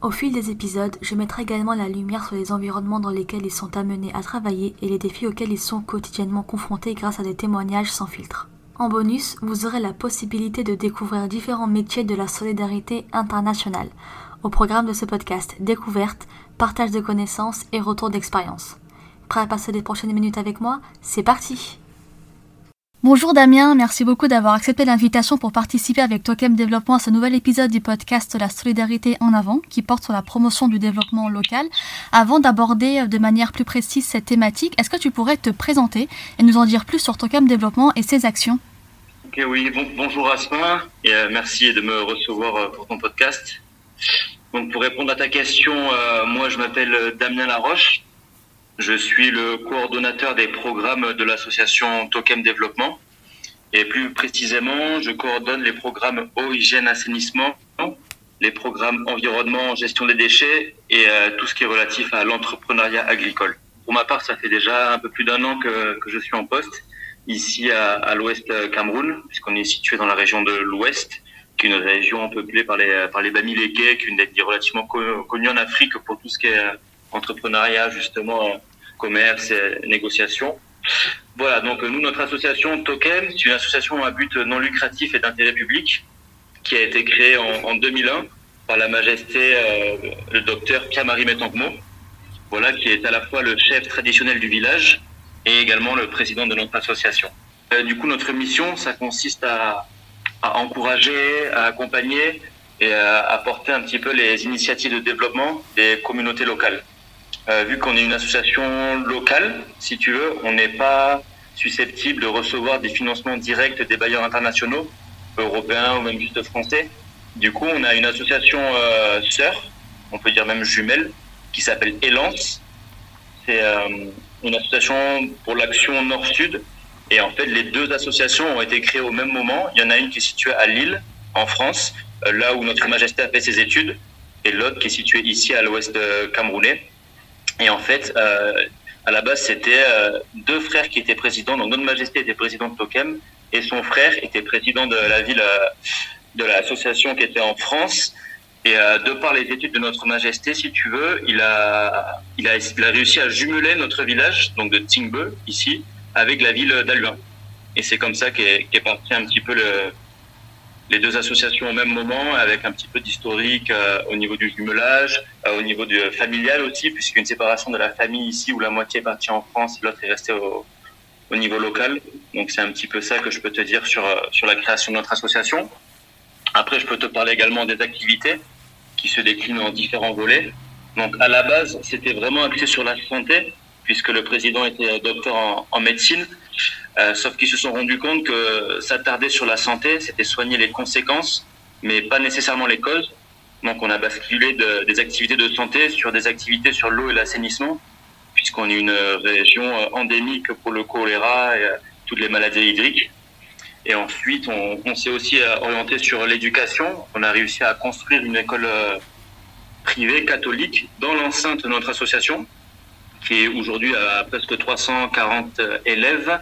Au fil des épisodes, je mettrai également la lumière sur les environnements dans lesquels ils sont amenés à travailler et les défis auxquels ils sont quotidiennement confrontés grâce à des témoignages sans filtre. En bonus, vous aurez la possibilité de découvrir différents métiers de la solidarité internationale. Au programme de ce podcast, découverte, partage de connaissances et retour d'expérience. Prêt à passer les prochaines minutes avec moi? C'est parti Bonjour Damien, merci beaucoup d'avoir accepté l'invitation pour participer avec Tokem Développement à ce nouvel épisode du podcast La solidarité en avant qui porte sur la promotion du développement local. Avant d'aborder de manière plus précise cette thématique, est-ce que tu pourrais te présenter et nous en dire plus sur Tokem Développement et ses actions? Ok, oui, bonjour Asma et euh, merci de me recevoir euh, pour ton podcast. Donc pour répondre à ta question, euh, moi je m'appelle Damien Laroche, je suis le coordonnateur des programmes de l'association Tokem Développement. Et plus précisément, je coordonne les programmes eau, hygiène, assainissement, les programmes environnement, gestion des déchets et euh, tout ce qui est relatif à l'entrepreneuriat agricole. Pour ma part, ça fait déjà un peu plus d'un an que, je suis en poste ici à, l'ouest Cameroun, puisqu'on est situé dans la région de l'ouest, qui est une région peuplée par les, par les qui est relativement connue en Afrique pour tout ce qui est euh, entrepreneuriat, justement, commerce et négociation. Voilà, donc nous, notre association Token, c'est une association à but non lucratif et d'intérêt public qui a été créée en, en 2001 par la majesté euh, le docteur Pierre-Marie voilà, qui est à la fois le chef traditionnel du village et également le président de notre association. Euh, du coup, notre mission, ça consiste à, à, encourager, à accompagner et à apporter un petit peu les initiatives de développement des communautés locales. Euh, vu qu'on est une association locale, si tu veux, on n'est pas susceptible de recevoir des financements directs des bailleurs internationaux, européens ou même juste français. Du coup, on a une association euh, sœur, on peut dire même jumelle, qui s'appelle Elance. C'est euh, une association pour l'action Nord-Sud. Et en fait, les deux associations ont été créées au même moment. Il y en a une qui est située à Lille, en France, euh, là où Notre Majesté a fait ses études, et l'autre qui est située ici à l'ouest camerounais. Et en fait, euh, à la base, c'était euh, deux frères qui étaient présidents. Donc, Notre Majesté était président de Tokem et son frère était président de la ville, euh, de l'association qui était en France. Et de par les études de Notre Majesté, si tu veux, il a, il a, réussi à jumeler notre village, donc de Tingbe, ici, avec la ville d'Aluin. Et c'est comme ça qu'est qu parti un petit peu le, les deux associations au même moment, avec un petit peu d'historique euh, au niveau du jumelage, euh, au niveau du familial aussi, puisqu'une séparation de la famille ici, où la moitié est partie en France, l'autre est restée au, au, niveau local. Donc c'est un petit peu ça que je peux te dire sur, sur la création de notre association. Après, je peux te parler également des activités qui se déclinent en différents volets. Donc à la base, c'était vraiment axé sur la santé, puisque le président était docteur en, médecine. Euh, sauf qu'ils se sont rendus compte que s'attarder sur la santé, c'était soigner les conséquences, mais pas nécessairement les causes. Donc on a basculé de, des activités de santé sur des activités sur l'eau et l'assainissement, puisqu'on est une région endémique pour le choléra et toutes les maladies hydriques. Et ensuite, on, on s'est aussi orienté sur l'éducation. On a réussi à construire une école privée catholique dans l'enceinte de notre association, qui est aujourd'hui à presque 340 élèves.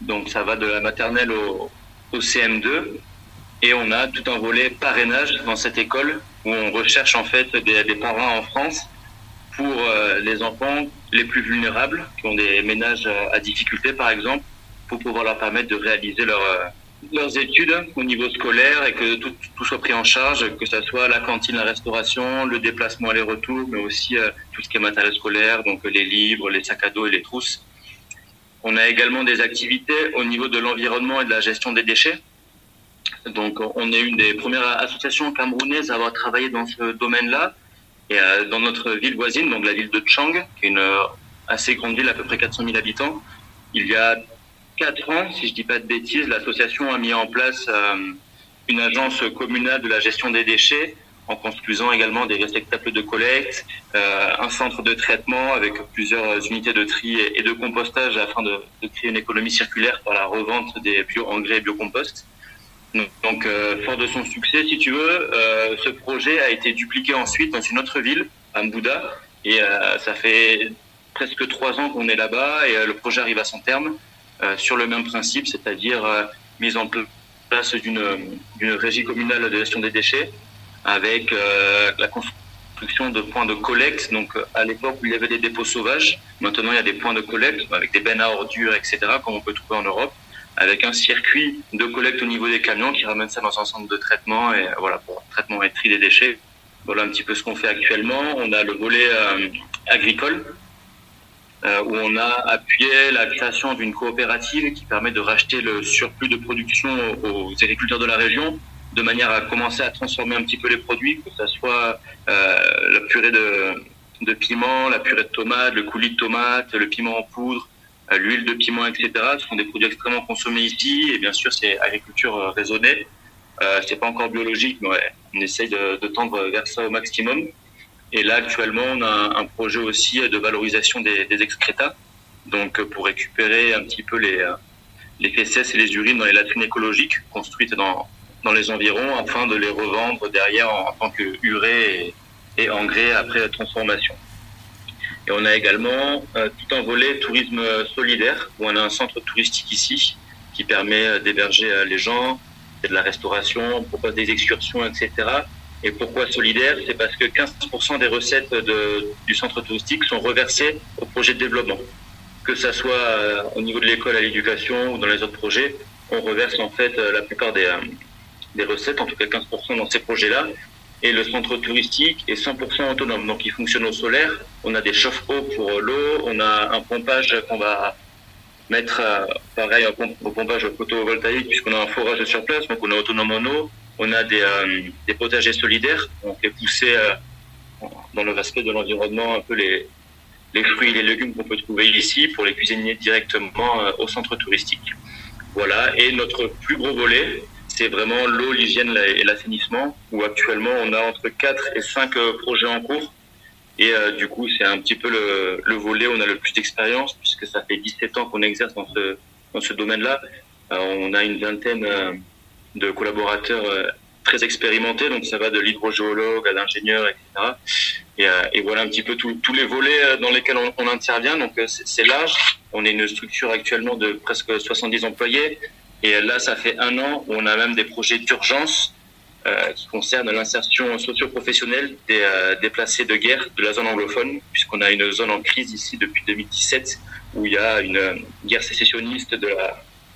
Donc ça va de la maternelle au, au, CM2 et on a tout un volet parrainage dans cette école où on recherche en fait des, des parents en France pour euh, les enfants les plus vulnérables qui ont des ménages à difficulté par exemple pour pouvoir leur permettre de réaliser leur, euh, leurs études au niveau scolaire et que tout, soit pris en charge, que ce soit la cantine, la restauration, le déplacement aller-retour, mais aussi euh, tout ce qui est matériel scolaire, donc les livres, les sacs à dos et les trousses. On a également des activités au niveau de l'environnement et de la gestion des déchets. Donc, on est une des premières associations camerounaises à avoir travaillé dans ce domaine-là. Et euh, dans notre ville voisine, donc la ville de Chang, qui est une euh, assez grande ville, à peu près 400 000 habitants, il y a quatre ans, si je dis pas de bêtises, l'association a mis en place euh, une agence communale de la gestion des déchets en construisant également des réceptacles de collecte, euh, un centre de traitement avec plusieurs unités de tri et de compostage afin de, créer une économie circulaire par la revente des bio-engrais et biocompost. Donc, euh, fort de son succès, si tu veux, ce projet a été dupliqué ensuite dans une autre ville, à Mbouda, et ça fait presque trois ans qu'on est là-bas et le projet arrive à son terme sur le même principe, c'est-à-dire mise en place d'une régie communale de gestion des déchets avec euh, la construction de points de collecte. Donc, à l'époque où il y avait des dépôts sauvages, maintenant il y a des points de collecte avec des bennes à ordures, etc., comme on peut trouver en Europe, avec un circuit de collecte au niveau des camions qui ramène ça dans un centre de traitement et voilà pour traitement et tri des déchets. Voilà un petit peu ce qu'on fait actuellement. On a le volet euh, agricole euh, où on a appuyé la création d'une coopérative qui permet de racheter le surplus de production aux agriculteurs de la région de manière à commencer à transformer un petit peu les produits, que ce soit euh, la purée de, piment, la purée de tomate, le coulis de tomate, le piment en poudre, euh, l'huile de piment, etc. Ce sont des produits extrêmement consommés ici et bien sûr c'est agriculture raisonnée. Euh, c'est pas encore biologique, mais on essaye de, de, tendre vers ça au maximum. Et là actuellement on a un, projet aussi de valorisation des, des excrétas, donc pour récupérer un petit peu les les fesses et les urines dans les latrines écologiques construites dans dans les environs afin de les revendre derrière en, tant que urée et, engrais après transformation. Et on a également euh, tout un volet tourisme solidaire où on a un centre touristique ici qui permet euh, d'héberger euh, les gens, de la restauration, on propose des excursions, etc. Et pourquoi solidaire? C'est parce que 15% des recettes du centre touristique sont reversées au projet de développement. Que ça soit au niveau de l'école à l'éducation ou dans les autres projets, on reverse en fait la plupart des, des recettes, en tout cas 15% dans ces projets-là. Et le centre touristique est 100% autonome. Donc il fonctionne au solaire. On a des chauffe-eau pour l'eau. On a un pompage qu'on va mettre, euh, pareil, un pompage photovoltaïque puisqu'on a un forage sur place. Donc on est autonome en eau. On a des, euh, des potagers solidaires. On fait pousser euh, dans le respect de l'environnement un peu les, les fruits et les légumes qu'on peut trouver ici pour les cuisiner directement au centre touristique. Voilà. Et notre plus gros volet, c'est vraiment l'eau, l'hygiène et l'assainissement, où actuellement on a entre 4 et 5 euh, projets en cours. Et euh, du coup, c'est un petit peu le, volet où on a le plus d'expérience, puisque ça fait 17 ans qu'on exerce dans ce, dans ce domaine-là. Euh, on a une vingtaine de collaborateurs très expérimentés, donc ça va de l'hydrogéologue à l'ingénieur, etc. Et, voilà un petit peu tous les volets dans lesquels on, intervient. Donc c'est large. On est une structure actuellement de presque 70 employés. Et là, ça fait un an où on a même des projets d'urgence euh, qui concernent l'insertion socio-professionnelle des euh, déplacés de guerre de la zone anglophone, puisqu'on a une zone en crise ici depuis 2017 où il y a une guerre sécessionniste de,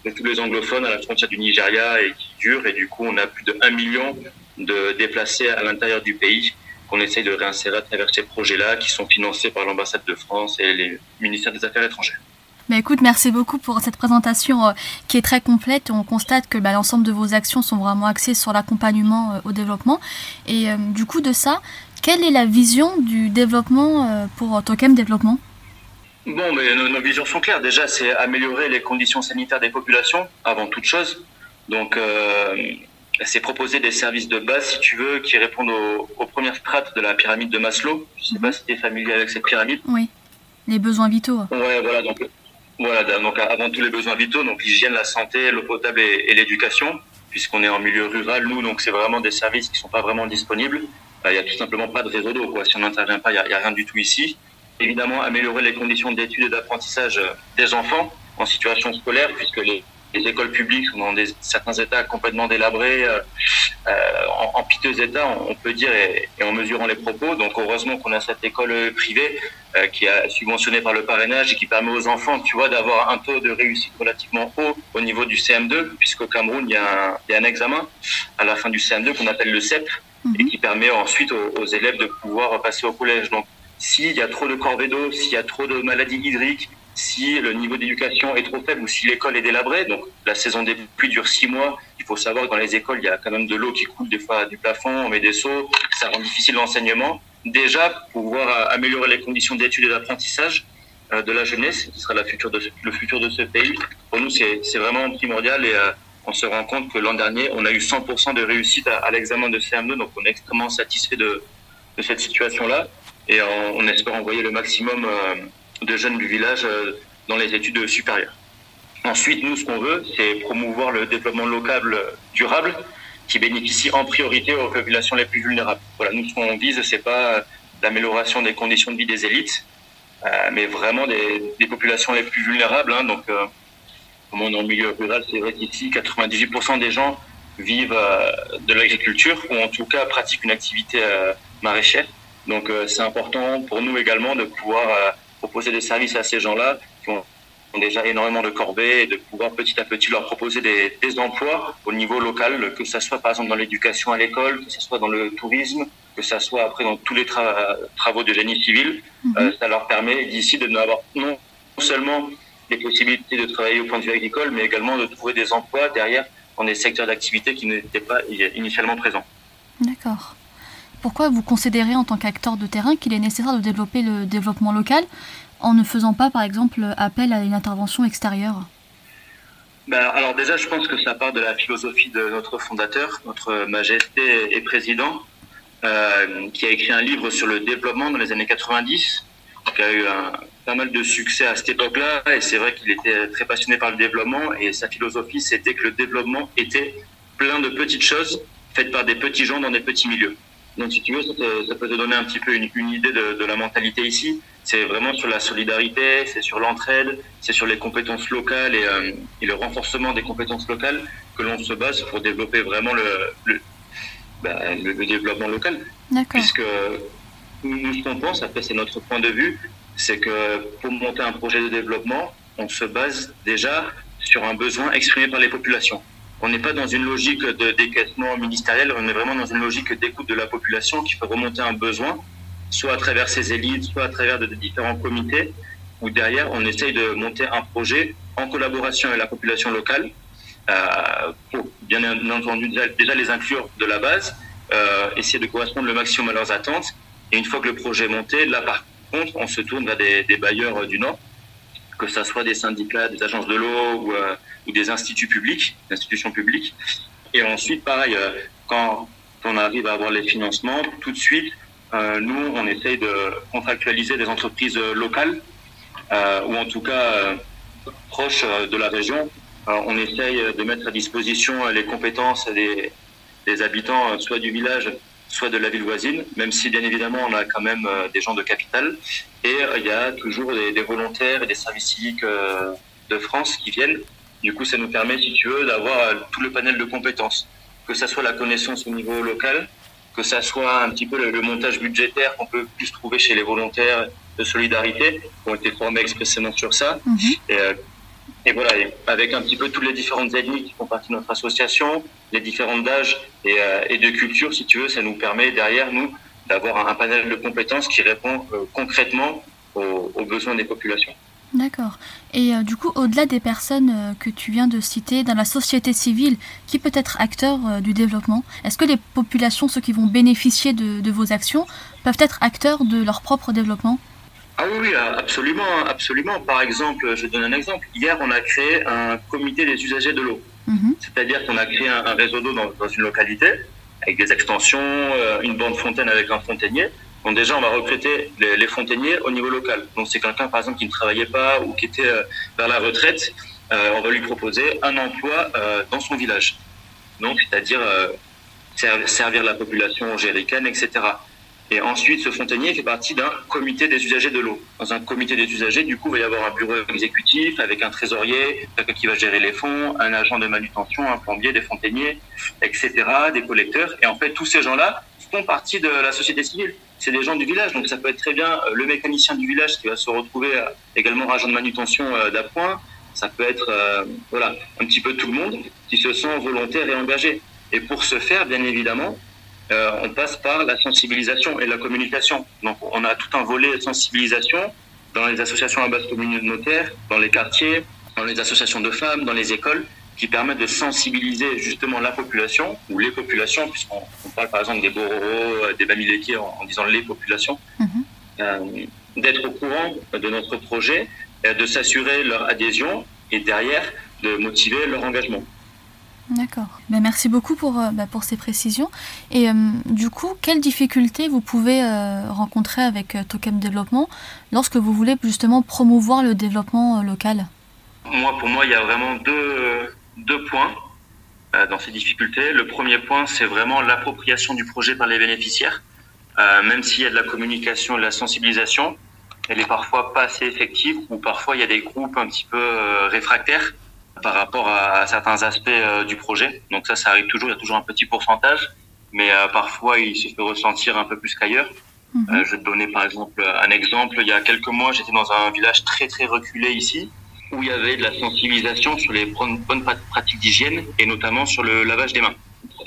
de tous les anglophones à la frontière du Nigeria et qui dure. Et du coup, on a plus de 1 million de déplacés à l'intérieur du pays qu'on essaye de réinsérer à travers ces projets-là qui sont financés par l'ambassade de France et les ministères des Affaires étrangères. Mais écoute, merci beaucoup pour cette présentation euh, qui est très complète. On constate que bah, l'ensemble de vos actions sont vraiment axées sur l'accompagnement euh, au développement. Et euh, du coup de ça, quelle est la vision du développement pour Tokem Développement? Bon, mais nos, visions sont claires. Déjà, c'est améliorer les conditions sanitaires des populations avant toute chose. Donc, c'est proposer des services de base, si tu veux, qui répondent aux, premières strates de la pyramide de Maslow. Je ne sais pas si tu es familier avec cette pyramide. Oui, les besoins vitaux. Ouais, voilà. Donc, voilà, donc avant tous les besoins vitaux, donc l'hygiène, la santé, l'eau potable et, l'éducation, puisqu'on est en milieu rural, nous, donc c'est vraiment des services qui sont pas vraiment disponibles. Il n'y a tout simplement pas de réseau d'eau, quoi. Si on n'intervient pas, il n'y a, rien du tout ici. Évidemment, améliorer les conditions d'études et d'apprentissage euh, des enfants en situation scolaire, puisque les, les écoles publiques sont dans des, certains états complètement délabrés, euh, euh en, en, piteux état, on, peut dire, et, et, en mesurant les propos. Donc heureusement qu'on a cette école privée euh, qui est subventionnée par le parrainage et qui permet aux enfants, tu vois, d'avoir un taux de réussite relativement haut au niveau du CM2, puisqu'au Cameroun, il y, a un, il y, a un, examen à la fin du CM2 qu'on appelle le CEP, et mhm. qui permet ensuite aux, aux, élèves de pouvoir passer au collège. Donc s'il y a trop de corvées d'eau, s'il y a trop de maladies hydriques, si le niveau d'éducation est trop faible ou si l'école est délabrée. Donc la saison des pluies dure six mois. Il faut savoir que dans les écoles, il y a quand même de l'eau qui coule des fois du plafond, on met des seaux, ça rend difficile l'enseignement. Déjà, pouvoir améliorer les conditions d'études et d'apprentissage euh, de la jeunesse, qui sera la future de, le futur de ce pays, pour nous, c'est vraiment primordial et euh, on se rend compte que l'an dernier, on a eu 100% de réussite à, l'examen de CM2, donc on est extrêmement satisfait de, cette situation-là et on, espère envoyer le maximum euh, de jeunes du village euh, dans les études supérieures. Ensuite, nous, ce qu'on veut, c'est promouvoir le développement local durable qui bénéficie en priorité aux populations les plus vulnérables. Voilà, nous, ce qu'on vise, c'est pas l'amélioration des conditions de vie des élites, euh, mais vraiment des, populations les plus vulnérables. Hein, donc, euh, comme on est en milieu rural, c'est vrai qu'ici, 98% des gens vivent euh, de l'agriculture ou en tout cas pratiquent une activité maraîchère. Donc, c'est important pour nous également de pouvoir proposer des services à ces gens-là qui ont déjà énormément de corvées et de pouvoir petit à petit leur proposer des, des emplois au niveau local, que ce soit par exemple dans l'éducation à l'école, que ce soit dans le tourisme, que ça soit après dans tous les travaux de génie civil, mhm. euh, ça leur permet d'ici de n'avoir non seulement les possibilités de travailler au point de vue agricole, mais également de trouver des emplois derrière dans des secteurs d'activité qui n'étaient pas initialement présents. D'accord. Pourquoi vous considérez en tant qu'acteur de terrain qu'il est nécessaire de développer le développement local en ne faisant pas, par exemple, appel à une intervention extérieure? Ben, alors déjà, je pense que ça part de la philosophie de notre fondateur, notre majesté et président, euh, qui a écrit un livre sur le développement dans les années 90, qui a eu pas mal de succès à cette époque-là. Et c'est vrai qu'il était très passionné par le développement. Et sa philosophie, c'était que le développement était plein de petites choses faites par des petits gens dans des petits milieux. Donc, si tu veux, ça, peut te donner un petit peu une, idée de, de, la mentalité ici. C'est vraiment sur la solidarité, c'est sur l'entraide, c'est sur les compétences locales et, euh, et, le renforcement des compétences locales que l'on se base pour développer vraiment le, le, bah, le, développement local. Puisque nous, ce qu'on pense, après c'est notre point de vue, c'est que pour monter un projet de développement, on se base déjà sur un besoin exprimé par les populations. On n'est pas dans une logique de décaissement ministériel, on est vraiment dans une logique d'écoute de la population qui fait remonter un besoin, soit à travers ses élites, soit à travers de, différents comités, où derrière on essaye de monter un projet en collaboration avec la population locale euh, pour bien entendu déjà, les inclure de la base, euh, essayer de correspondre le maximum à leurs attentes. Et une fois que le projet est monté, là par contre, on se tourne vers des, bailleurs du Nord, que ce soit des syndicats, des agences de l'eau ou, ou, des instituts publics, institutions publiques. Et ensuite, pareil, quand on arrive à avoir les financements, tout de suite, nous, on essaye de contractualiser des entreprises locales, ou en tout cas proches de la région, on essaye de mettre à disposition les compétences des, habitants, soit du village, soit de la ville voisine, même si bien évidemment on a quand même euh, des gens de capital. Et euh, il y a toujours des, volontaires et des services civiques euh, de France qui viennent. Du coup, ça nous permet, si tu veux, d'avoir tout le panel de compétences, que ça soit la connaissance au niveau local, que ça soit un petit peu le, montage budgétaire qu'on peut plus trouver chez les volontaires de solidarité, qui ont été formés expressément sur ça, mhm. et, et voilà, avec un petit peu toutes les différentes ethnies qui font partie de notre association, les différentes d'âge et, euh, et, de culture, si tu veux, ça nous permet derrière nous d'avoir un panel de compétences qui répond euh, concrètement aux, besoins des populations. D'accord. Et euh, du coup, au-delà des personnes que tu viens de citer, dans la société civile, qui peut être acteur du développement Est-ce que les populations, ceux qui vont bénéficier de vos actions, peuvent être acteurs de leur propre développement? Ah oui, absolument, absolument. Par exemple, je donne un exemple. Hier, on a créé un comité des usagers de l'eau. Mhm. C'est-à-dire qu'on a créé un, réseau d'eau dans, une localité avec des extensions, euh, une bande fontaine avec un fontainier. Donc déjà, on va recruter les, fontainiers au niveau local. Donc c'est quelqu'un, par exemple, qui ne travaillait pas ou qui était euh, vers la retraite. Euh, on va lui proposer un emploi dans son village. Donc, c'est-à-dire servir la population géricaine, etc. Et ensuite, ce fontainier fait partie d'un comité des usagers de l'eau. Dans un comité des usagers, du coup, il va y avoir un bureau exécutif avec un trésorier, qui va gérer les fonds, un agent de manutention, un plombier, des fontainiers, etc., des collecteurs. Et en fait, tous ces gens-là font partie de la société civile. C'est des gens du village, donc ça peut être très bien euh, le mécanicien du village qui va se retrouver euh, également agent de manutention euh, d'appoint. Ça peut être voilà un petit peu tout le monde qui se sent volontaire et engagé. Et pour ce faire, bien évidemment, euh, on passe par la sensibilisation et la communication. Donc, on a tout un volet de sensibilisation dans les associations à base communautaire, dans les quartiers, dans les associations de femmes, dans les écoles, qui permettent de sensibiliser justement la population, ou les populations, puisqu'on parle par exemple des Bororo, euh, des Bamileke en, en, disant les populations, mhm. euh, d'être au courant de notre projet, de s'assurer leur adhésion et derrière de motiver leur engagement. D'accord. Ben, merci beaucoup pour, euh, ben, pour ces précisions. Et euh, du coup, quelles difficultés vous pouvez euh, rencontrer avec Token Développement lorsque vous voulez justement promouvoir le développement local? Moi, pour moi, il y a vraiment deux, deux points dans ces difficultés. Le premier point, c'est vraiment l'appropriation du projet par les bénéficiaires. même s'il y a de la communication et de la sensibilisation, elle est parfois pas assez effective ou parfois il y a des groupes un petit peu réfractaires par rapport à, certains aspects euh, du projet. Donc ça, ça arrive toujours, il y a toujours un petit pourcentage, mais euh, parfois il se fait ressentir un peu plus qu'ailleurs. Mhm. Euh, je vais te donner par exemple un exemple. Il y a quelques mois, j'étais dans un village très très reculé ici, où il y avait de la sensibilisation sur les bonnes pratiques d'hygiène et notamment sur le lavage des mains.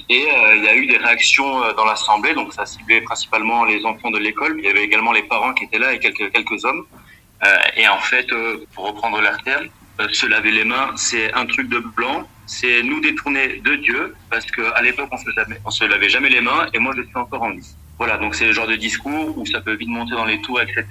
Et il y a eu des réactions dans l'assemblée, donc ça ciblait principalement les enfants de l'école. Il y avait également les parents qui étaient là et quelques quelques hommes. et en fait, pour reprendre leur terme, se laver les mains, c'est un truc de blanc. C'est nous détourner de Dieu, parce qu'à l'époque, on se, on se lavait jamais les mains, et moi, je suis encore en vie. Voilà, donc c'est le genre de discours où ça peut vite monter dans les tours, etc.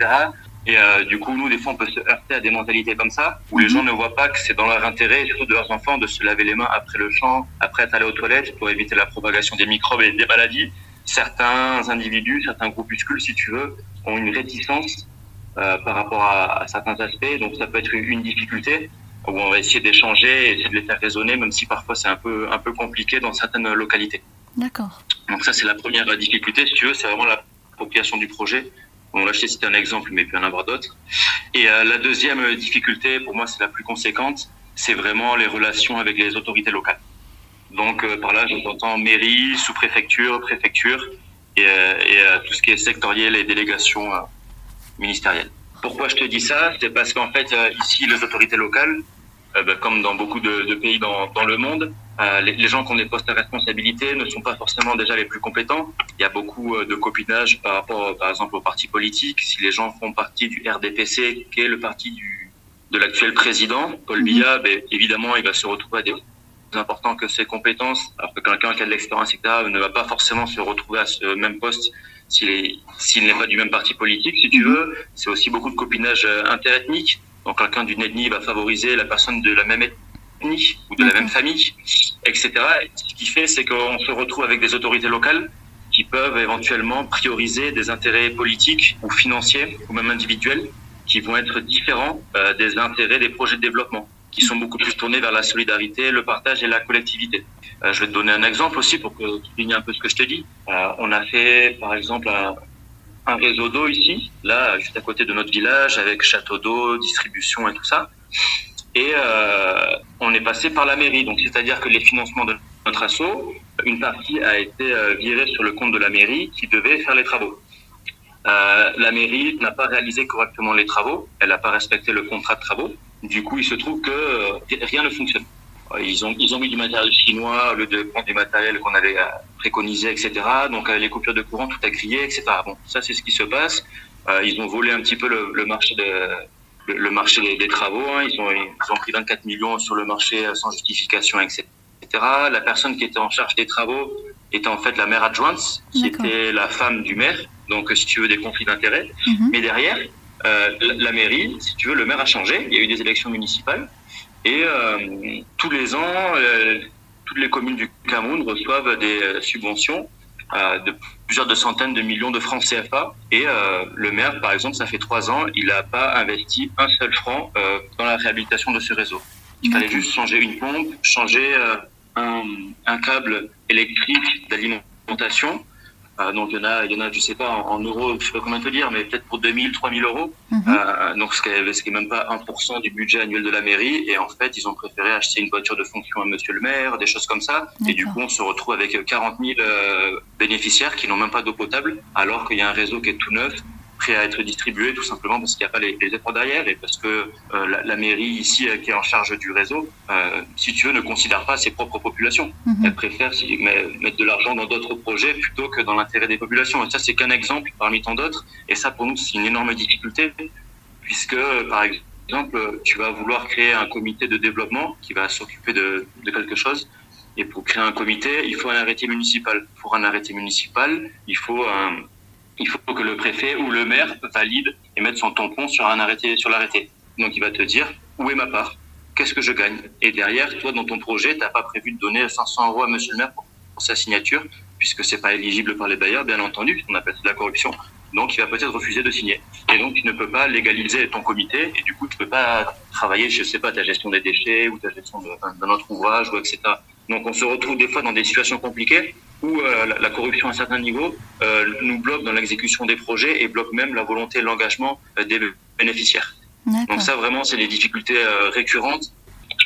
Et euh, du coup, nous, des fois, on peut se heurter à des mentalités comme ça, où les mhm. gens ne voient pas que c'est dans leur intérêt, surtout de leurs enfants, de se laver les mains après le champ, après être allé aux toilettes, pour éviter la propagation des microbes et des maladies. Certains individus, certains groupuscules, si tu veux, ont une réticence euh, par rapport à, à, certains aspects. Donc ça peut être une difficulté où on va essayer d'échanger et essayer de les faire raisonner, même si parfois c'est un peu, un peu compliqué dans certaines localités. D'accord. Donc ça c'est la première difficulté, si tu veux, c'est vraiment l'appropriation du projet. Bon, là, je t'ai un exemple, mais il peut y en avoir d'autres. Et euh, la deuxième difficulté, pour moi, c'est la plus conséquente, c'est vraiment les relations avec les autorités locales. Donc euh, par là, j'entends mairie, sous-préfecture, préfecture, et, euh, et tout ce qui est sectoriel et délégation ministérielle. Pourquoi je te dis ça? C'est parce qu'en fait, euh, ici, les autorités locales, euh, bah, comme dans beaucoup de, pays dans, le monde, euh, les, gens qui ont des postes à responsabilité ne sont pas forcément déjà les plus compétents. Il y a beaucoup de copinage par rapport, par exemple, aux partis politiques. Si les gens font partie du RDPC, qui est le parti du, de l'actuel président, Paul mhm. Biya, ben, évidemment, il va se retrouver à des important que ses compétences, alors que quelqu'un qui a de l'expérience, etc., ne va pas forcément se retrouver à ce même poste s'il n'est pas du même parti politique, si tu mhm. veux. C'est aussi beaucoup de copinage euh, interethnique. Donc quelqu'un d'une ethnie va favoriser la personne de la même ethnie ou de la même famille, etc. ce qui fait, c'est qu'on se retrouve avec des autorités locales qui peuvent éventuellement prioriser des intérêts politiques ou financiers ou même individuels qui vont être différents euh, des intérêts des projets de développement qui sont beaucoup plus tournés vers la solidarité, le partage et la collectivité. Euh, je vais te donner un exemple aussi pour que tu soulignes un peu ce que je te dis. Euh, on a fait, par exemple, un, réseau d'eau ici, là, juste à côté de notre village, avec château d'eau, distribution et tout ça. Et euh, on est passé par la mairie, donc c'est-à-dire que les financements de notre assaut, une partie a été virée sur le compte de la mairie qui devait faire les travaux. La mairie n'a pas réalisé correctement les travaux, elle n'a pas respecté le contrat de travaux. Du coup, il se trouve que euh, rien ne fonctionne. Ils ont, ils ont mis du matériel chinois au lieu de prendre du matériel qu'on avait euh, préconisé, etc. Donc les coupures de courant, tout a grillé, etc. Bon, ça c'est ce qui se passe. ils ont volé un petit peu le, marché de, le, marché des, travaux. Hein. Ils, ont, ils ont pris 24 millions sur le marché sans justification, etc. La personne qui était en charge des travaux était en fait la maire adjointe, qui était la femme du maire donc si tu veux des conflits d'intérêts. Mhm. Mais derrière, euh, la, mairie, si tu veux, le maire a changé. Il y a eu des élections municipales et euh, tous les ans, euh, toutes les communes du Cameroun reçoivent des subventions de plusieurs de centaines de millions de francs CFA. Et le maire, par exemple, ça fait trois ans, il n'a pas investi un seul franc dans la réhabilitation de ce réseau. Il fallait juste changer une pompe, changer un, un câble électrique d'alimentation donc il y en a, il y en a, je sais pas en, euros, je sais pas comment te dire, mais peut-être pour 2000, 3000 euros. Euh, donc ce qui, est, ce qui est même pas 1% du budget annuel de la mairie. Et en fait, ils ont préféré acheter une voiture de fonction à Monsieur le Maire, des choses comme ça. Et du coup, on se retrouve avec 40 000 euh, bénéficiaires qui n'ont même pas d'eau potable, alors qu'il y a un réseau qui est tout neuf prêt à être distribué tout simplement parce qu'il n'y a pas les, les, efforts derrière et parce que euh, la, la, mairie ici euh, qui est en charge du réseau, euh, si tu veux, ne considère pas ses propres populations. Mhm. Elle préfère si, mettre de l'argent dans d'autres projets plutôt que dans l'intérêt des populations. Et ça, c'est qu'un exemple parmi tant d'autres. Et ça, pour nous, c'est une énorme difficulté puisque, par exemple, tu vas vouloir créer un comité de développement qui va s'occuper de, de quelque chose. Et pour créer un comité, il faut un arrêté municipal. Pour un arrêté municipal, il faut un, il faut que le préfet ou le maire valide et mette son tampon sur un arrêté, sur l'arrêté. Donc il va te dire où est ma part, qu'est-ce que je gagne? Et derrière, toi, dans ton projet, tu n'as pas prévu de donner 500 euros à monsieur le maire pour, sa signature, puisque c'est pas éligible par les bailleurs, bien entendu, on appelle ça de la corruption. Donc, il va peut-être refuser de signer. Et donc, tu ne peux pas légaliser ton comité, et du coup, tu peux pas travailler, je sais pas, ta gestion des déchets, ou ta gestion d'un autre ouvrage, ou etc. Donc, on se retrouve des fois dans des situations compliquées où euh, la, corruption à un certain niveau euh, nous bloque dans l'exécution des projets et bloque même la volonté et l'engagement euh, des bénéficiaires. Donc ça, vraiment, c'est des difficultés récurrentes.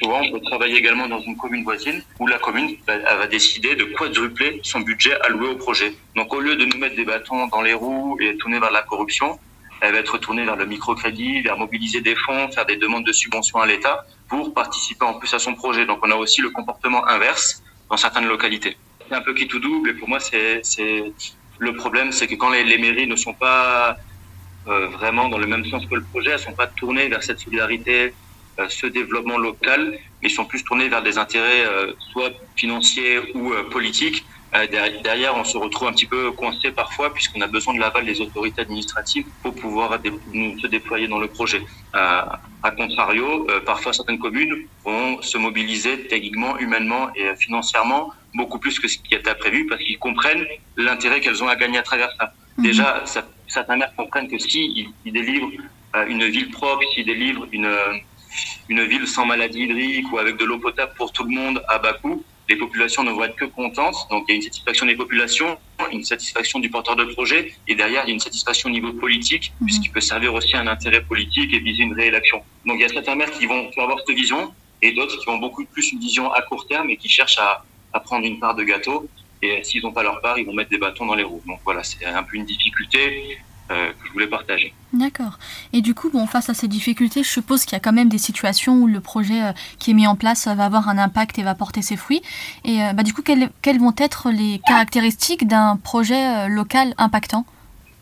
Souvent, on peut travailler également dans une commune voisine où la commune elle va décider de quadrupler son budget alloué au projet. Donc au lieu de nous mettre des bâtons dans les roues et tourner vers la corruption, elle va être tournée vers le microcrédit, vers mobiliser des fonds, faire des demandes de subventions à l'État pour participer en plus à son projet. Donc on a aussi le comportement inverse dans certaines localités c'est un peu qui tout double. Et pour moi, c'est le problème, c'est que quand les, mairies ne sont pas euh, vraiment dans le même sens que le projet, elles sont pas tournées vers cette solidarité, euh, ce développement local, mais sont plus tournées vers des intérêts euh, soit financiers ou politiques. Derrière, on se retrouve un petit peu coincé parfois puisqu'on a besoin de l'aval des autorités administratives pour pouvoir se déployer dans le projet. à contrario, parfois certaines communes vont se mobiliser techniquement, humainement et financièrement beaucoup plus que ce qui était prévu parce qu'ils comprennent l'intérêt qu'elles ont à gagner à travers ça. Mhm. Déjà, certains maires comprennent que s'ils si délivrent euh, une ville propre, s'ils délivrent une, une ville sans maladie hydrique ou avec de l'eau potable pour tout le monde à bas coût, les populations ne vont être que contentes. Donc il y a une satisfaction des populations, une satisfaction du porteur de projet, et derrière il y a une satisfaction au niveau politique, mhm. puisqu'il peut servir aussi à un intérêt politique et viser une réélection. Donc il y a certains maires qui vont avoir cette vision, et d'autres qui ont beaucoup plus une vision à court terme et qui cherchent à, à prendre une part de gâteau. Et s'ils n'ont pas leur part, ils vont mettre des bâtons dans les roues. Donc voilà, c'est un peu une difficulté euh, que je voulais partager. D'accord. Et du coup, bon, face à ces difficultés, je suppose qu'il y a quand même des situations où le projet euh, qui est mis en place va avoir un impact et va porter ses fruits. Et euh, bah, du coup, quelles, quelles, vont être les caractéristiques d'un projet local impactant?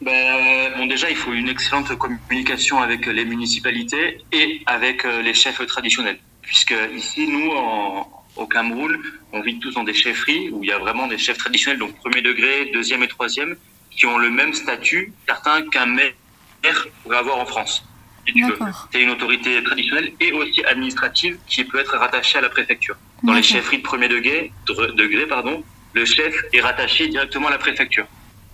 Ben, bon, déjà, il faut une excellente communication avec les municipalités et avec les chefs traditionnels. Puisque ici, nous, en, au Cameroun, on vit tous dans des chefferies où il y a vraiment des chefs traditionnels, donc premier degré, deuxième et troisième, qui ont le même statut, certains qu'un maire pourrait avoir en France. Si tu veux. C'est une autorité traditionnelle et aussi administrative qui peut être rattachée à la préfecture. Dans les chefferies de premier degré, degré pardon, le chef est rattaché directement à la préfecture.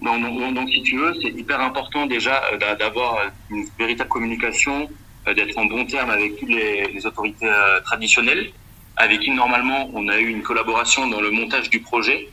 Donc, donc, si tu veux, c'est hyper important déjà euh, d'avoir une véritable communication, euh, d'être en bon terme avec toutes les, autorités euh, traditionnelles avec qui normalement on a eu une collaboration dans le montage du projet.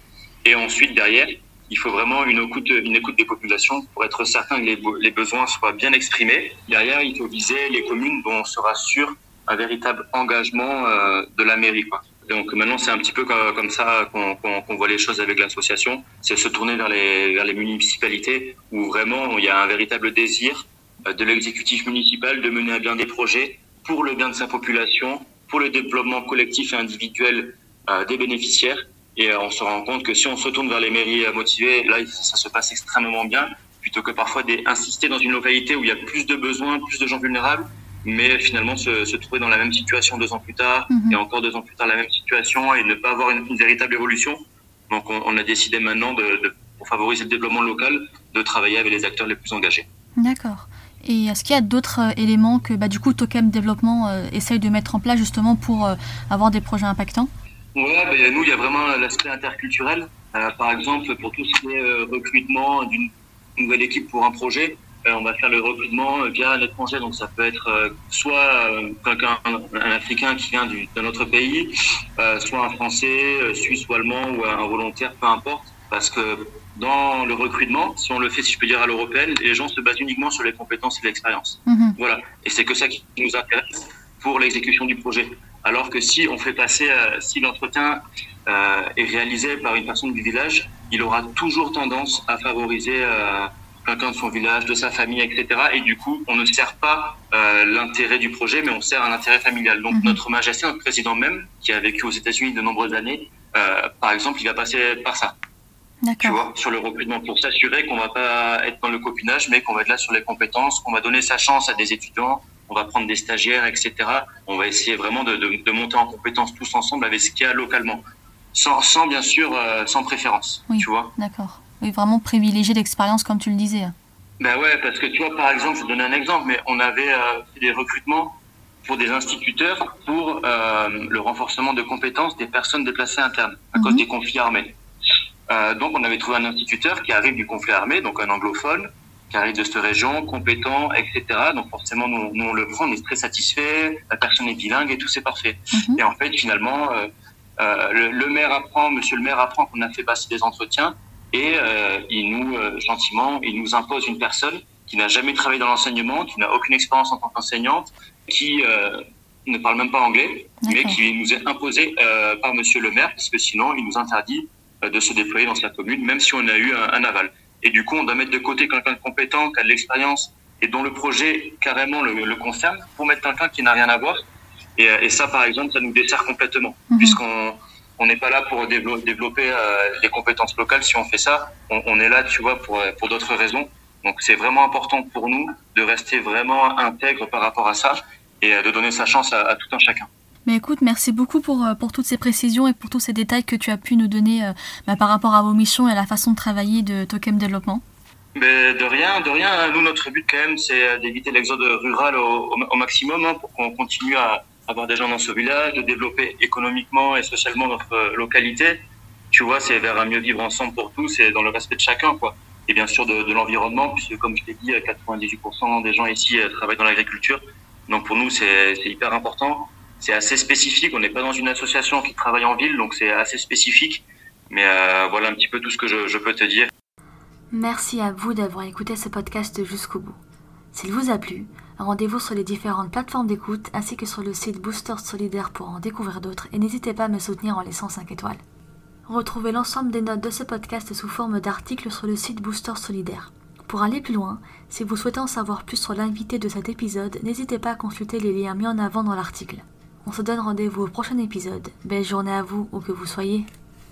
Et ensuite, derrière, il faut vraiment une écoute, une écoute des populations pour être certain que les, besoins soient bien exprimés. Derrière, il faut viser les communes dont on sera sûr un véritable engagement euh, de la mairie. Donc maintenant, c'est un petit peu comme, ça qu'on voit les choses avec l'association. C'est se tourner vers les, vers les municipalités où vraiment il y a un véritable désir euh, de l'exécutif municipal de mener à bien des projets pour le bien de sa population pour le développement collectif et individuel euh, des bénéficiaires. Et euh, on se rend compte que si on se tourne vers les mairies motivées, là, ça se passe extrêmement bien, plutôt que parfois d'insister dans une localité où il y a plus de besoins, plus de gens vulnérables, mais finalement se, se trouver dans la même situation deux ans plus tard, mhm. et encore deux ans plus tard la même situation, et ne pas avoir une, véritable évolution. Donc on, on, a décidé maintenant, de, de, pour favoriser le développement local, de travailler avec les acteurs les plus engagés. D'accord. Et est-ce qu'il y a d'autres euh, éléments que bah, du coup Tokem Développement euh, essaye de mettre en place justement pour euh, avoir des projets impactants? Oui, bah, nous, il y a vraiment l'aspect interculturel. par exemple, pour tout ce qui est recrutement d'une nouvelle équipe pour un projet, on va faire le recrutement via un étranger. Donc ça peut être soit un Africain qui vient d'un autre pays, soit un Français, Suisse ou Allemand ou un volontaire, peu importe. Parce que dans le recrutement, si on le fait, si je peux dire, à l'européenne, les gens se basent uniquement sur les compétences et l'expérience. Mhm. Voilà. Et c'est que ça qui nous intéresse pour l'exécution du projet. Alors que si on fait passer, euh, si l'entretien euh, est réalisé par une personne du village, il aura toujours tendance à favoriser euh, quelqu'un de son village, de sa famille, etc. Et du coup, on ne sert pas euh, l'intérêt du projet, mais on sert un intérêt familial. Donc, mhm. notre majesté, notre président même, qui a vécu aux États-Unis de nombreuses années, par exemple, il va passer par ça tu vois, sur le recrutement pour s'assurer qu'on va pas être dans le copinage, mais qu'on va être là sur les compétences, qu'on va donner sa chance à des étudiants, on va prendre des stagiaires, etc. On va essayer vraiment de, de, monter en compétences tous ensemble avec ce qu'il y a localement, sans, sans bien sûr, euh, sans préférence, oui, tu vois. D'accord. Oui, vraiment privilégier l'expérience comme tu le disais. Ben ouais, parce que tu vois, par exemple, je vais donner un exemple, mais on avait euh, fait des recrutements pour des instituteurs pour euh, le renforcement de compétences des personnes déplacées internes à cause Mhm. des conflits armés. Euh, donc on avait trouvé un instituteur qui arrive du conflit armé, donc un anglophone, qui arrive de cette région, compétent, etc. Donc forcément, nous, nous on le prend, on est très satisfait, la personne est bilingue et tout, c'est parfait. Mhm. Et en fait, finalement, euh, euh, le, le maire apprend, monsieur le maire apprend qu'on a fait passer des entretiens et euh, il nous, gentiment, il nous impose une personne qui n'a jamais travaillé dans l'enseignement, qui n'a aucune expérience en tant qu'enseignante, qui ne parle même pas anglais, mais qui nous est imposé euh, par monsieur le maire, parce que sinon, il nous interdit de se déployer dans sa commune, même si on a eu un, un aval. Et du coup, on doit mettre de côté quelqu'un de compétent, qui a de l'expérience et dont le projet carrément le, le concerne, pour mettre quelqu'un qui n'a rien à voir. Et, euh, et ça, par exemple, ça nous dessert complètement, Mhm. puisqu'on on n'est pas là pour dévelop- développer euh, des compétences locales. Si on fait ça, on, on est là, tu vois, pour, euh, pour d'autres raisons. Donc, c'est vraiment important pour nous de rester vraiment intègre par rapport à ça et euh, de donner sa chance à, à tout un chacun. Mais écoute, merci beaucoup pour, euh, pour toutes ces précisions et pour tous ces détails que tu as pu nous donner euh, bah, par rapport à vos missions et à la façon de travailler de Tokem Développement. De rien, de rien. Nous, notre but quand même, c'est euh, d'éviter l'exode rural au, maximum hein, pour qu'on continue à avoir des gens dans ce village, de développer économiquement et socialement notre localité. Tu vois, c'est vers un mieux vivre ensemble pour tous et dans le respect de chacun, quoi. Et bien sûr de, de l'environnement, puisque comme je t'ai dit, euh, 98% des gens ici travaillent dans l'agriculture. Donc pour nous, c'est hyper important. C'est assez spécifique. On n'est pas dans une association qui travaille en ville, donc c'est assez spécifique. Mais euh, voilà un petit peu tout ce que je, peux te dire. Merci à vous d'avoir écouté ce podcast jusqu'au bout. S'il vous a plu, rendez-vous sur les différentes plateformes d'écoute ainsi que sur le site Booster Solidaire pour en découvrir d'autres et n'hésitez pas à me soutenir en laissant 5 étoiles. Retrouvez l'ensemble des notes de ce podcast sous forme d'articles sur le site Booster Solidaire. Pour aller plus loin, si vous souhaitez en savoir plus sur l'invité de cet épisode, n'hésitez pas à consulter les liens mis en avant dans l'article. On se donne rendez-vous au prochain épisode. Belle journée à vous où que vous soyez.